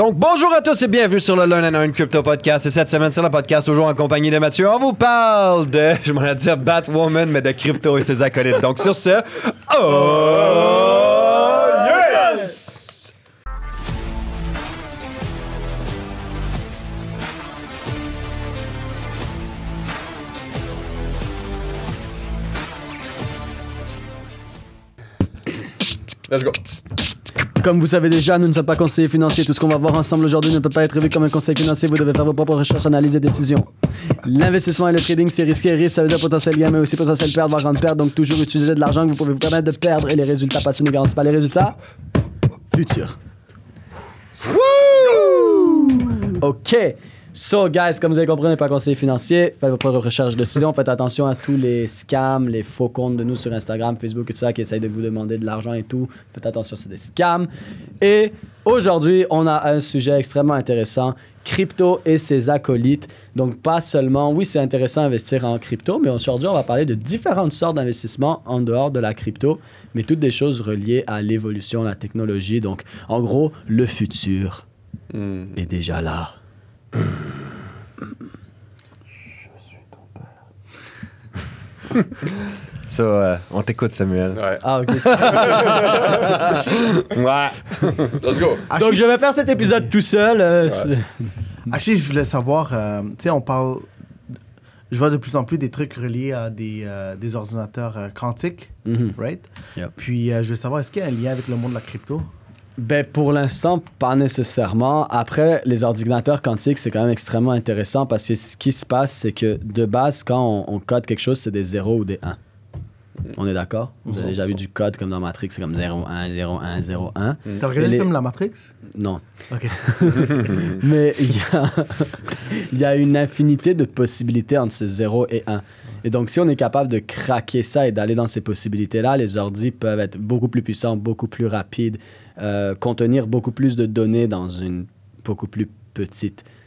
Donc, bonjour à tous et bienvenue sur le Learn and Earn Crypto Podcast. Et cette semaine, sur le podcast, toujours en compagnie de Mathieu, on vous parle de, je m'en dire Batwoman, mais de crypto et ses acolytes. Donc, sur ce, oh yes! Let's go. Comme vous savez déjà, nous ne sommes pas conseillers financiers. Tout ce qu'on va voir ensemble aujourd'hui ne peut pas être vu comme un conseil financier. Vous devez faire vos propres recherches, analyses et décisions. L'investissement et le trading, c'est risqué. Risque, ça veut dire potentiel gain, mais aussi potentiel perdre, voire grande perte. Donc, toujours utiliser de l'argent que vous pouvez vous permettre de perdre. Et les résultats passés ne garantissent pas les résultats futurs. OK. So, guys, comme vous avez compris, on n'est pas conseiller financier. Faites vos propres recherches de décision. Faites attention à tous les scams, les faux comptes de nous sur Instagram, Facebook et tout ça qui essayent de vous demander de l'argent et tout. Faites attention, c'est des scams. Et aujourd'hui, on a un sujet extrêmement intéressant crypto et ses acolytes. Donc, pas seulement, oui, c'est intéressant d'investir en crypto, mais aujourd'hui, on va parler de différentes sortes d'investissements en dehors de la crypto, mais toutes des choses reliées à l'évolution, la technologie. Donc, en gros, le futur est déjà là. Ça, euh, on t'écoute, Samuel. Ouais. Ah, ok. Ouais. Let's go. Donc, je vais faire cet épisode tout seul. euh, c'est- Actually, je voulais savoir, euh, tu sais, on parle, je vois de plus en plus des trucs reliés à des, euh, des ordinateurs euh, quantiques, Mhm. right? Yep. Puis, euh, je veux savoir, est-ce qu'il y a un lien avec le monde de la crypto? Ben, pour l'instant, pas nécessairement. Après, les ordinateurs quantiques, c'est quand même extrêmement intéressant parce que ce qui se passe, c'est que de base, quand on, on code quelque chose, c'est des 0 ou des 1. On est d'accord? Vous avez déjà vu du code comme dans Matrix, c'est comme 0, 1, 0, 1, 0, 1. T'as regardé les- le film La Matrix? Non. Ok. Mais il y a, il y a une infinité de possibilités entre ce 0 et 1. Et donc, si on est capable de craquer ça et d'aller dans ces possibilités-là, les ordis peuvent être beaucoup plus puissants, beaucoup plus rapides, euh, contenir beaucoup plus de données dans une beaucoup plus petite euh,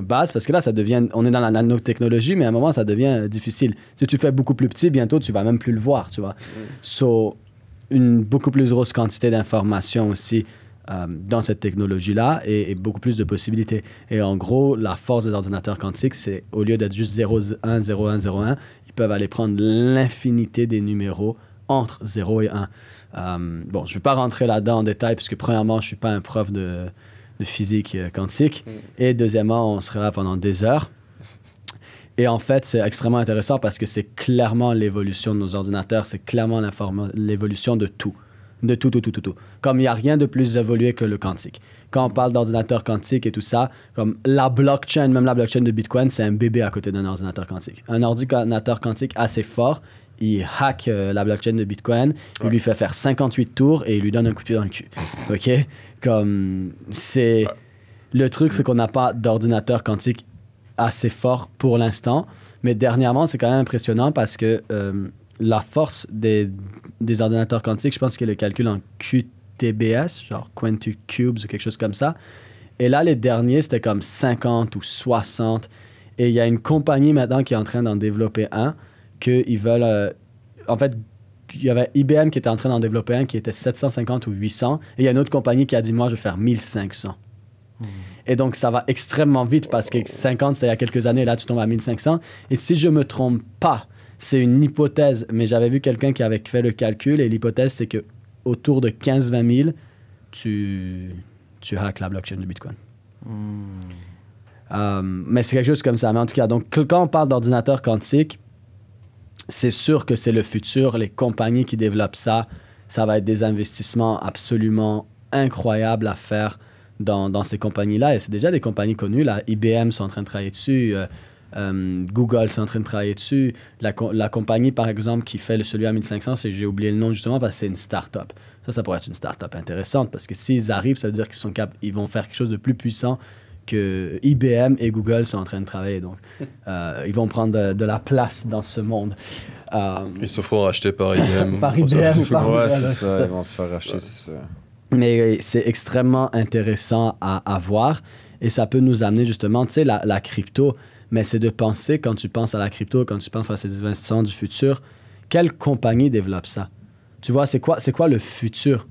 base. Parce que là, ça devient, on est dans la nanotechnologie, mais à un moment, ça devient euh, difficile. Si tu fais beaucoup plus petit, bientôt, tu vas même plus le voir, tu vois. So, une beaucoup plus grosse quantité d'informations aussi euh, dans cette technologie-là et, et beaucoup plus de possibilités. Et en gros, la force des ordinateurs quantiques, c'est au lieu d'être juste 0, 1, 0, 1, 0, 1, ils peuvent aller prendre l'infinité des numéros entre 0 et 1. Euh, bon, je ne vais pas rentrer là-dedans en détail, puisque premièrement, je ne suis pas un prof de, de physique euh, quantique. Et deuxièmement, on serait là pendant des heures. Et en fait, c'est extrêmement intéressant parce que c'est clairement l'évolution de nos ordinateurs, c'est clairement l'évolution de tout. De tout, tout, tout, tout, tout. Comme il n'y a rien de plus évolué que le quantique. Quand on parle d'ordinateur quantique et tout ça, comme la blockchain, même la blockchain de Bitcoin, c'est un bébé à côté d'un ordinateur quantique. Un ordinateur quantique assez fort, il hack euh, la blockchain de Bitcoin, il lui fait faire 58 tours et il lui donne un coup de pied dans le cul. OK? Comme c'est. Le truc, c'est qu'on n'a pas d'ordinateur quantique assez fort pour l'instant. Mais dernièrement, c'est quand même impressionnant parce que euh, la force des, des ordinateurs quantiques, je pense que le calcul en QTBS, genre Quantum Cubes ou quelque chose comme ça. Et là, les derniers, c'était comme 50 ou 60. Et il y a une compagnie maintenant qui est en train d'en développer un, qu'ils veulent... euh, en fait, il y avait IBM qui était en train d'en développer un qui était 750 ou 800. Et il y a une autre compagnie qui a dit, moi, je vais faire 1500. Et donc, ça va extrêmement vite parce que 50, c'était il y a quelques années, là, tu tombes à 1500. Et si je me trompe pas, c'est une hypothèse, mais j'avais vu quelqu'un qui avait fait le calcul et l'hypothèse, c'est que autour de 15-20 000, tu, tu hacks la blockchain de Bitcoin. Euh, mais c'est quelque chose comme ça. Mais en tout cas, donc, quand on parle d'ordinateur quantique, c'est sûr que c'est le futur. Les compagnies qui développent ça, ça va être des investissements absolument incroyables à faire dans, dans ces compagnies-là. Et c'est déjà des compagnies connues. Là, IBM sont en train de travailler dessus. euh, euh, Google sont en train de travailler dessus. La, co- la compagnie, par exemple, qui fait le, celui à 1500, c'est, j'ai oublié le nom justement parce que c'est une start-up. Ça, ça pourrait être une start-up intéressante parce que s'ils arrivent, ça veut dire qu'ils sont cap- ils vont faire quelque chose de plus puissant que IBM et Google sont en train de travailler. Donc, euh, ils vont prendre de, de la place dans ce monde. Euh, Ils se feront racheter par IBM. Par IBM ou par Ouais, c'est c'est ça, ça. ils vont se faire racheter, c'est ça. Mais c'est extrêmement intéressant à, à voir et ça peut nous amener justement, tu sais, la, la crypto, mais c'est de penser quand tu penses à la crypto, quand tu penses à ces investissements du futur, quelle compagnie développe ça? Tu vois, c'est quoi, quoi le futur?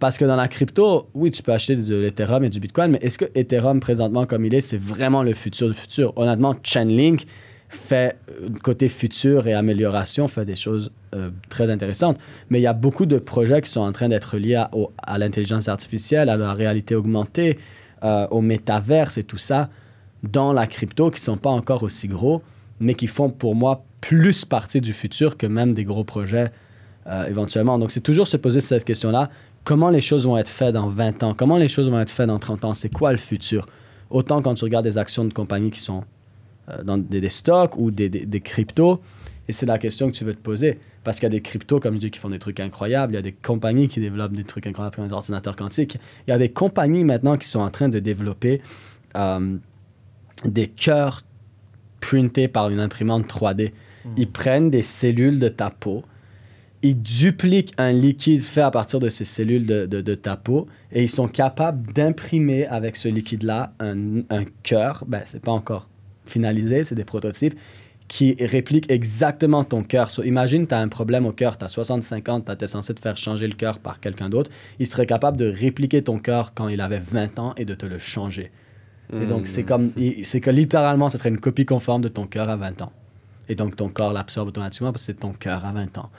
Parce que dans la crypto, oui, tu peux acheter de l'Ethereum et du Bitcoin, mais est-ce que Ethereum, présentement, comme il est, c'est vraiment le futur du futur? Honnêtement, Chainlink fait, euh, côté futur et amélioration, fait des choses euh, très intéressantes. Mais il y a beaucoup de projets qui sont en train d'être liés à, à l'intelligence artificielle, à la réalité augmentée, euh, au métaverse et tout ça, dans la crypto, qui ne sont pas encore aussi gros, mais qui font pour moi plus partie du futur que même des gros projets euh, éventuellement. Donc, c'est toujours se poser cette question-là. Comment les choses vont être faites dans 20 ans? Comment les choses vont être faites dans 30 ans? C'est quoi le futur? Autant quand tu regardes des actions de compagnies qui sont euh, dans des, stocks ou des, des, des cryptos. Et c'est la question que tu veux te poser. Parce qu'il y a des cryptos, comme je dis, qui font des trucs incroyables. Il y a des compagnies qui développent des trucs incroyables comme les ordinateurs quantiques. Il y a des compagnies maintenant qui sont en train de développer euh, des cœurs printés par une imprimante 3D. Ils prennent des cellules de ta peau, ils dupliquent un liquide fait à partir de ces cellules de, de, de ta peau et ils sont capables d'imprimer avec ce liquide-là un, un cœur. Ben, c'est pas encore finalisé, c'est des prototypes qui répliquent exactement ton cœur. So, imagine, tu as un problème au cœur, tu as 65 ans, tu es censé te faire changer le cœur par quelqu'un d'autre. Il serait capable de répliquer ton cœur quand il avait 20 ans et de te le changer. Et donc, c'est comme, il- c'est que littéralement, ce serait une copie conforme de ton cœur à 20 ans. Et donc, ton corps l'absorbe automatiquement parce que c'est ton cœur à 20 ans.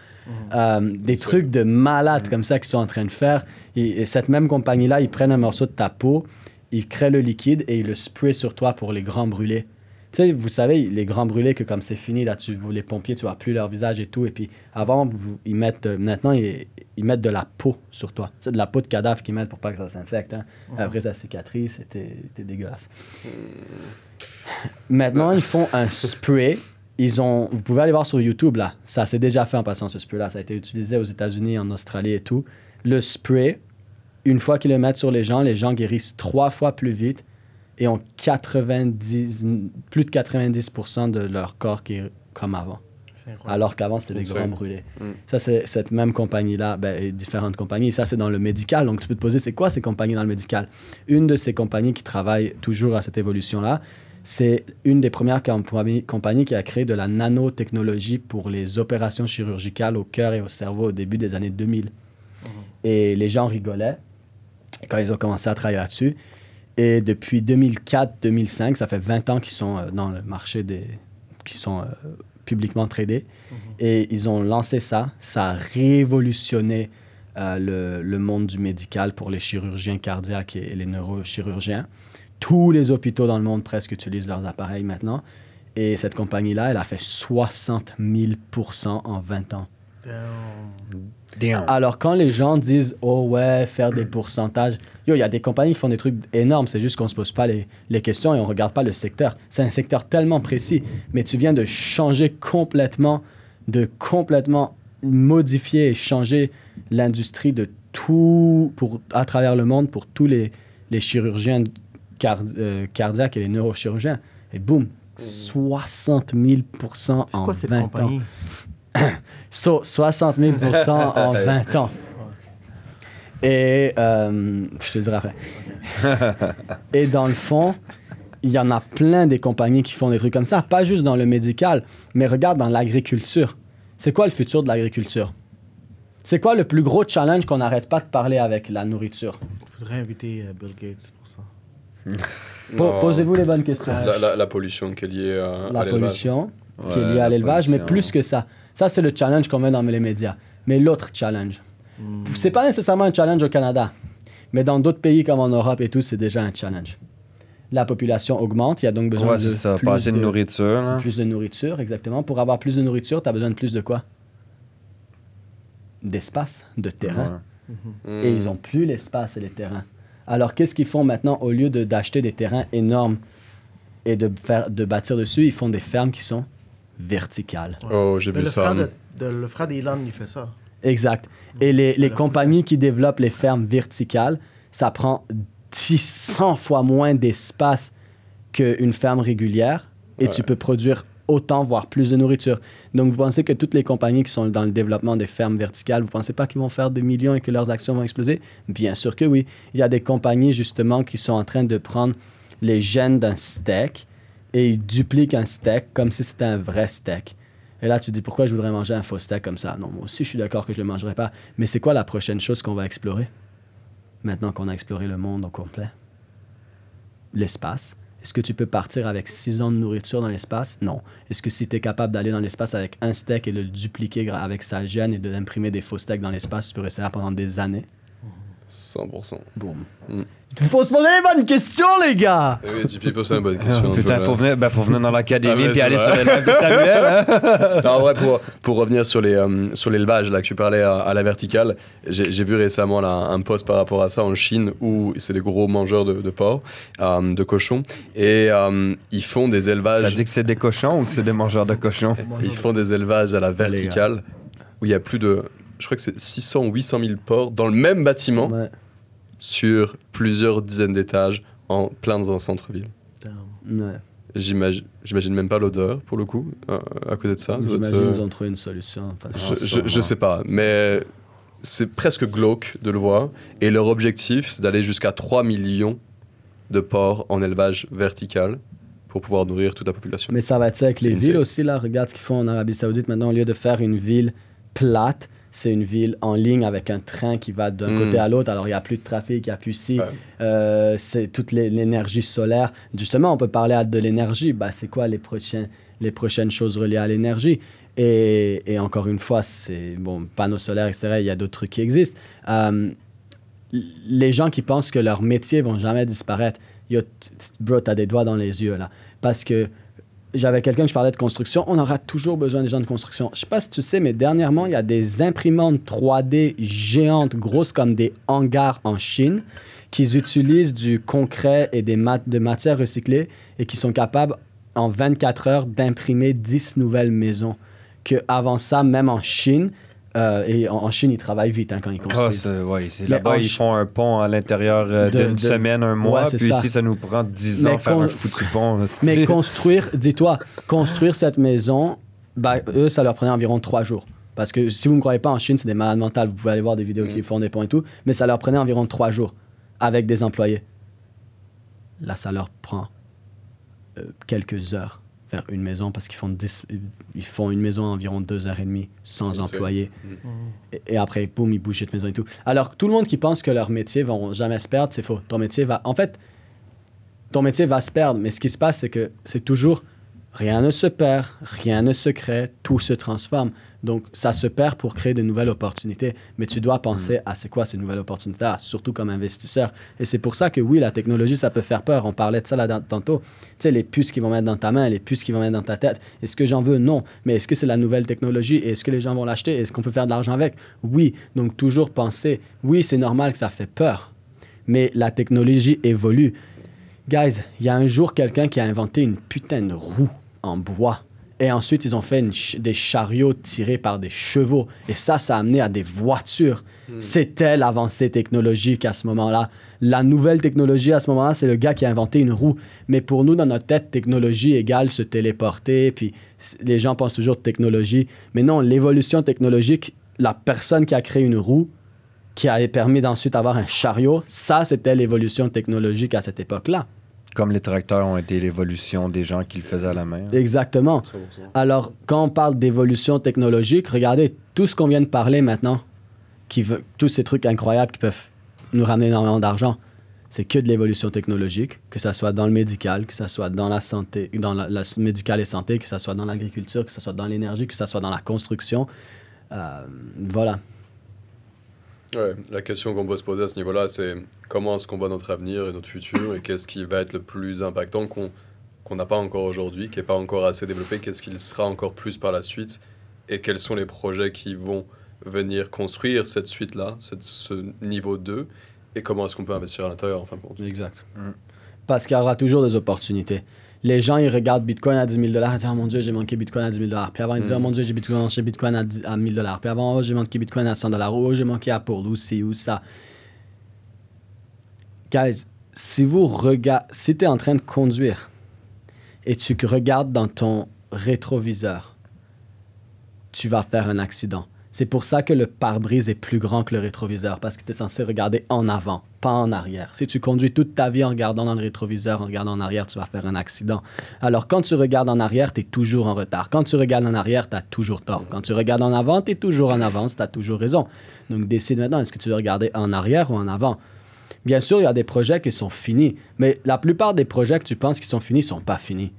Euh, des trucs de malades comme ça qu'ils sont en train de faire. Et, et cette même compagnie-là, ils prennent un morceau de ta peau, ils créent le liquide et ils le sprayent sur toi pour les grands brûlés. Tu sais, vous savez, les grands brûlés, que comme c'est fini, là, tu, vous, les pompiers, tu vois plus leur visage et tout. Et puis avant, vous- ils mettent, euh, maintenant, ils, ils mettent de la peau sur toi. C'est de la peau de cadavre qu'ils mettent pour pas que ça s'infecte. hein. Après, ça cicatrise, c'était c'était dégueulasse. Maintenant, ils font un spray. Ils ont, vous pouvez aller voir sur YouTube, là. Ça s'est déjà fait en passant, ce spray-là. Ça a été utilisé aux États-Unis, en Australie et tout. Le spray, une fois qu'ils le mettent sur les gens, les gens guérissent trois fois plus vite et ont 90, plus de 90% de leur corps qui est comme avant. C'est incroyable. Alors qu'avant, c'était des grands brûlés. Mm. Ça, c'est cette même compagnie-là, ben, et différentes compagnies. Ça, c'est dans le médical. Donc, tu peux te poser, c'est quoi ces compagnies dans le médical? Une de ces compagnies qui travaille toujours à cette évolution-là, c'est une des premières compagnies, compagnies qui a créé de la nanotechnologie pour les opérations chirurgicales au cœur et au cerveau au début des années 2000. Et les gens rigolaient quand ils ont commencé à travailler là-dessus. Et depuis 2004-2005, ça fait 20 ans qu'ils sont euh, dans le marché des... qui sont euh, publiquement tradés. Et ils ont lancé ça. Ça a révolutionné euh, le, le monde du médical pour les chirurgiens cardiaques et, et les neurochirurgiens. Tous les hôpitaux dans le monde presque utilisent leurs appareils maintenant. Et cette compagnie-là, elle a fait 60 000% en 20 ans. Damn. Alors, quand les gens disent, oh ouais, faire des pourcentages, yo, il y a des compagnies qui font des trucs énormes, c'est juste qu'on se pose pas les, les questions et on regarde pas le secteur. C'est un secteur tellement précis, mais tu viens de changer complètement, de complètement modifier et changer l'industrie de tout, pour, à travers le monde, pour tous les, les chirurgiens euh, cardiaques et les neurochirurgiens. Et boum, 60 000 C'est en quoi cette 20 ans. So, 60 000 en 20 ans. Et euh, je te dirai après. Et dans le fond, il y en a plein des compagnies qui font des trucs comme ça, pas juste dans le médical, mais regarde dans l'agriculture. C'est quoi le futur de l'agriculture? C'est quoi le plus gros challenge qu'on n'arrête pas de parler avec la nourriture? Il faudrait inviter euh, Bill Gates pour ça. Po-. Posez-vous les bonnes questions. La, la- la pollution qui est liée à, la à l'élevage. pollution qui est Ouais, liée à la l'élevage, mais plus que ça. Ça, c'est le challenge qu'on met dans les médias. Mais l'autre challenge, Hmm. c'est pas nécessairement un challenge au Canada, mais dans d'autres pays comme en Europe et tout, c'est déjà un challenge. La population augmente, il y a donc besoin Ouais, de c'est ça. plus de de- nourriture, là. Plus de nourriture, exactement. Pour avoir plus de nourriture, tu as besoin de plus de quoi? D'espace, de terrain. Mm. Et ils n'ont plus l'espace et les terrains. Alors, qu'est-ce qu'ils font maintenant au lieu de- d'acheter des terrains énormes et de, faire, de bâtir dessus? Ils font des fermes qui sont verticales. Oh, j'ai vu le ça. frère, de, de- le frère d'Elon, il fait ça. Exact. Et les, les compagnies qui développent les fermes verticales, ça prend 10, 100 fois moins d'espace qu'une ferme régulière et Ouais. tu peux produire autant, voire plus de nourriture. Donc, vous pensez que toutes les compagnies qui sont dans le développement des fermes verticales, vous pensez pas qu'ils vont faire des millions et que leurs actions vont exploser? Bien sûr que oui. Il y a des compagnies, justement, qui sont en train de prendre les gènes d'un steak et ils dupliquent un steak comme si c'était un vrai steak. Et là, tu dis, pourquoi je voudrais manger un faux steak comme ça? Non, moi aussi, je suis d'accord que je ne le mangerai pas. Mais c'est quoi la prochaine chose qu'on va explorer? maintenant qu'on a exploré le monde au complet, l'espace, est-ce que tu peux partir avec 6 ans de nourriture dans l'espace? Non. Est-ce que si tu es capable d'aller dans l'espace avec un steak et de le dupliquer avec sa gène et de d'imprimer des faux steaks dans l'espace, tu peux rester là pendant des années? 100%. Boum. Mm. Il faut se poser les bonnes questions, les gars! Eh oui, JP pose une bonne Ah, question. putain, je- faut venir, ben, faut venir dans Ah, l'académie mais puis c'est aller vrai. sur les lives de Samuel. hein. Non, en vrai, pour, pour revenir sur les euh, sur l'élevage là que tu parlais à, à la verticale, j'ai vu récemment là, un post par rapport à ça en Chine où c'est des gros mangeurs de, de porc, euh, de cochons, et euh, ils font des T'as élevages. dit que c'est des cochons ou que c'est des mangeurs de cochons? Ils font des élevages à la verticale où il y a plus de, je crois que c'est 600 ou 800 000 porcs dans le même bâtiment Ouais. sur plusieurs dizaines d'étages en plein dans un centre-ville. Ouais. J'imagine, même pas l'odeur pour le coup euh, à côté de ça. J'imagine euh, qu'ils ont trouvé une solution. Je, je, je sais pas, mais c'est presque glauque de le voir. Et leur objectif, c'est d'aller jusqu'à 3 millions de porcs en élevage vertical pour pouvoir nourrir toute la population. Mais ça va être ça avec les villes aussi. Là, regarde ce qu'ils font en Arabie Saoudite. Maintenant, au lieu de faire une ville plate, c'est une ville en ligne avec un train qui va d'un Mm. côté à l'autre. Alors, il n'y a plus de trafic, il n'y a plus ci. Ouais. Euh, c'est toute l'é- l'énergie solaire. Justement, on peut parler de l'énergie. Bah, c'est quoi les, prochains, les prochaines choses reliées à l'énergie? Et, et encore une fois, c'est bon, panneaux solaires, etc. Il y a d'autres trucs qui existent. Euh, les gens qui pensent que leur métier vont jamais disparaître, yo, bro, t'as des doigts dans les yeux là. Parce que j'avais quelqu'un que je parlais de construction, on aura toujours besoin des gens de construction. Je sais pas si tu sais, mais dernièrement, il y a des imprimantes 3D géantes, grosses comme des hangars en Chine, qui utilisent du concret et des de matières recyclées et qui sont capables, en 24 heures, d'imprimer 10 nouvelles maisons. Que avant ça, même en Chine, euh, et en, en Chine, ils travaillent vite hein, quand ils Ah, construisent. c'est- ouais, Là-bas, ils font un pont à l'intérieur euh, d'une semaine, un mois. Ouais, puis ça. ici, ça nous prend 10 Mais ans faire un foutu pont. Mais construire, dis-toi, construire cette maison, bah, eux, ça leur prenait environ trois jours. Parce que si vous ne croyez pas, en Chine, c'est des malades mentales. Vous pouvez aller voir des vidéos qui font des ponts et tout. Mais ça leur prenait environ trois jours avec des employés. Là, ça leur prend euh, quelques heures faire une maison parce qu'ils font, 10 ils font une maison en environ deux heures et demie sans employés. Mm. Et, et après, boum, ils bougent cette maison et tout. Alors, tout le monde qui pense que leur métier vont jamais se perdre, c'est faux. Ton métier va. En fait, ton métier va se perdre, mais ce qui se passe, c'est que c'est toujours rien ne se perd, rien ne se crée, tout se transforme. Donc, ça se perd pour créer de nouvelles opportunités. Mais tu dois penser à c'est quoi ces nouvelles opportunités, surtout comme investisseur. Et c'est pour ça que oui, la technologie, ça peut faire peur. On parlait de ça là tantôt. Tu sais, les puces qu'ils vont mettre dans ta main, les puces qu'ils vont mettre dans ta tête. Est-ce que j'en veux? Non. Mais est-ce que c'est la nouvelle technologie? Et Est-ce que les gens vont l'acheter? Est-ce qu'on peut faire de l'argent avec? Oui. Donc, toujours penser, oui, c'est normal que ça fait peur. Mais la technologie évolue. Guys, il y a un jour quelqu'un qui a inventé une putain de roue en bois. Et ensuite, ils ont fait une ch- des chariots tirés par des chevaux. Et ça, ça a amené à des voitures. C'était l'avancée technologique à ce moment-là. La nouvelle technologie à ce moment-là, c'est le gars qui a inventé une roue. Mais pour nous, dans notre tête, technologie égale se téléporter. Puis les gens pensent toujours technologie. Mais non, l'évolution technologique, la personne qui a créé une roue, qui a permis d'ensuite avoir un chariot, ça, c'était l'évolution technologique à cette époque-là. Comme les tracteurs ont été l'évolution des gens qui le faisaient à la main. Exactement. 100%. Alors, quand on parle d'évolution technologique, regardez tout ce qu'on vient de parler maintenant, qui veut, tous ces trucs incroyables qui peuvent nous ramener énormément d'argent, c'est que de l'évolution technologique, que ce soit dans le médical, que ce soit dans la santé, dans la, la médical et santé, que ce soit dans l'agriculture, que ce soit dans l'énergie, que ce soit dans la construction. Euh, voilà. Ouais, la question qu'on peut se poser à ce niveau-là, c'est comment est-ce qu'on voit notre avenir et notre futur et qu'est-ce qui va être le plus impactant qu'on qu'on n'a pas encore aujourd'hui, qui n'est pas encore assez développé, qu'est-ce qu'il sera encore plus par la suite et quels sont les projets qui vont venir construire cette suite-là, ce niveau 2 et comment est-ce qu'on peut investir à l'intérieur en fin de compte. Exact. Mm. Parce qu'il y aura toujours des opportunités. Les gens, ils regardent Bitcoin à 10 000 dollars, ils disent Oh mon Dieu, j'ai manqué Bitcoin à 10 000 dollars. Puis avant, ils disent Mm. Oh mon Dieu, j'ai Bitcoin, j'ai Bitcoin à, 10 à 1000 dollars. Puis avant, oh, j'ai manqué Bitcoin à 100 dollars. Oh, j'ai manqué Apple, ou ci, ou ça. Guys, si vous regardez, si tu es en train de conduire et tu regardes dans ton rétroviseur, tu vas faire un accident. C'est pour ça que le pare-brise est plus grand que le rétroviseur, parce que tu es censé regarder en avant, pas en arrière. Si tu conduis toute ta vie en regardant dans le rétroviseur, en regardant en arrière, tu vas faire un accident. Alors quand tu regardes en arrière, tu es toujours en retard. Quand tu regardes en arrière, tu as toujours tort. Quand tu regardes en avant, tu es toujours en avance, tu as toujours raison. Donc décide maintenant, est-ce que tu veux regarder en arrière ou en avant? Bien sûr, il y a des projets qui sont finis, mais la plupart des projets que tu penses qui sont finis sont pas finis.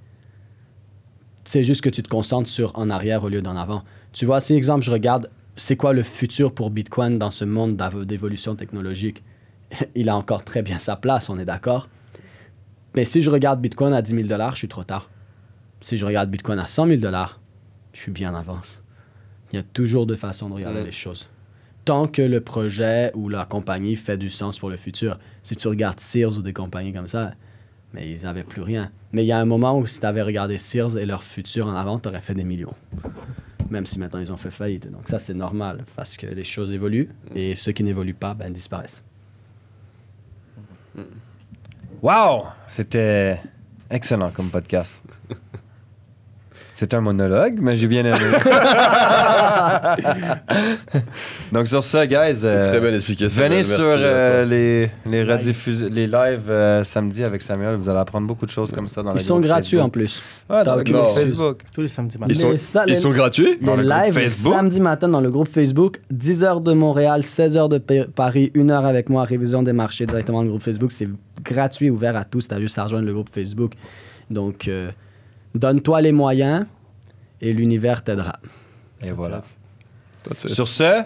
C'est juste que tu te concentres sur en arrière au lieu d'en avant. Tu vois, si exemple, je regarde, c'est quoi le futur pour Bitcoin dans ce monde d'évolution technologique? Il a encore très bien sa place, on est d'accord. Mais si je regarde Bitcoin à 10 000 dollars, je suis trop tard. Si je regarde Bitcoin à 100 000 dollars, je suis bien en avance. Il y a toujours deux façons de regarder les choses. Tant que le projet ou la compagnie fait du sens pour le futur. Si tu regardes Sears ou des compagnies comme ça, mais ils n'avaient plus rien. Mais il y a un moment où si tu avais regardé Sears et leur futur en avant, tu aurais fait des millions. Même si maintenant ils ont fait faillite. Donc ça, c'est normal parce que les choses évoluent et ceux qui n'évoluent pas, ben, disparaissent. Wow! C'était excellent comme podcast. C'est un monologue, mais j'ai bien aimé. Donc sur ça, guys, euh, Très bien expliqué. venez sur euh, toi. les, les, rediffus- les lives euh, samedi avec Samuel. Vous allez apprendre beaucoup de choses comme ça dans Ils le sont groupe gratuits en Facebook. plus. Ouais, dans le T'as groupe aucune Facebook. Tous les samedis matins. Ils sont, les- gratuits? Dans le Facebook? samedi matin dans le groupe Facebook, 10h de Montréal, 16h de Pa- Paris, 1h avec moi, révision des marchés directement dans le groupe Facebook. C'est gratuit, ouvert à tous. T'as juste à rejoindre le groupe Facebook. Donc, euh, donne-toi les moyens et l'univers t'aidera. Et voilà. Sur ce,